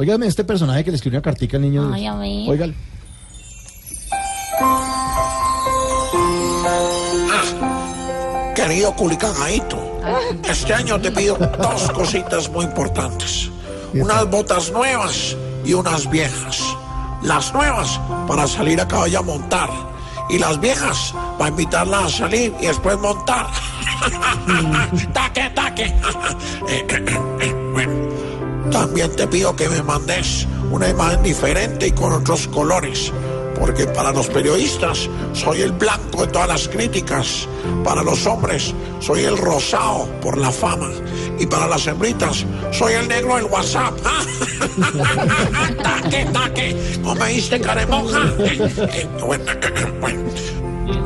Óigame este personaje que le escribió una cartica al niño. Ay, a ver. Óigale. Querido Culicanadito, este año te pido dos cositas muy importantes. Unas botas nuevas y unas viejas. Las nuevas para salir a caballo a montar. Y las viejas para invitarlas a salir y después montar. taque, taque. también te pido que me mandes una imagen diferente y con otros colores. Porque para los periodistas soy el blanco de todas las críticas. Para los hombres soy el rosado por la fama. Y para las hembritas soy el negro del WhatsApp. taque, taque. ¿Cómo me diste caremonja? Eh, eh, bueno.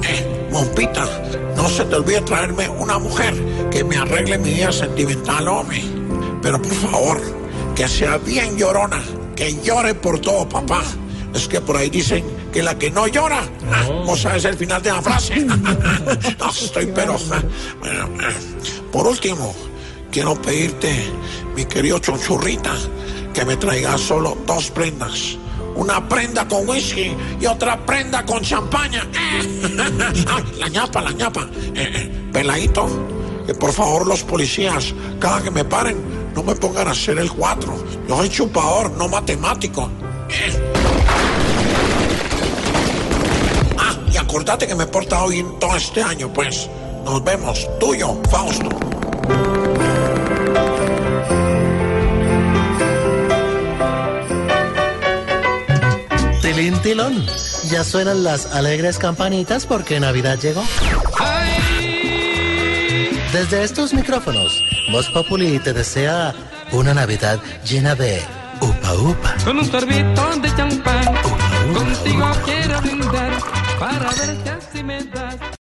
Eh, Mompita, no se te olvide traerme una mujer que me arregle mi vida sentimental, hombre. Pero por favor, que sea bien llorona, que llore por todo, papá. Es que por ahí dicen que la que no llora, ah, vos sabes el final de la frase. no, estoy pero. ah, bueno, eh, por último, quiero pedirte, mi querido chonchurrita, que me traigas solo dos prendas. Una prenda con whisky y otra prenda con champaña. Ay, la ñapa, la ñapa. Eh, eh, peladito, que por favor los policías, cada que me paren, no me pongan a hacer el cuatro. Yo soy chupador, no matemático. Eh. Ah, y acordate que me he portado bien todo este año, pues. Nos vemos. Tuyo, Fausto. Tilín, tilón. Ya suenan las alegres campanitas porque Navidad llegó. Desde estos micrófonos, Voz Populi te desea una Navidad llena de upa upa. Con un sorbito de champán,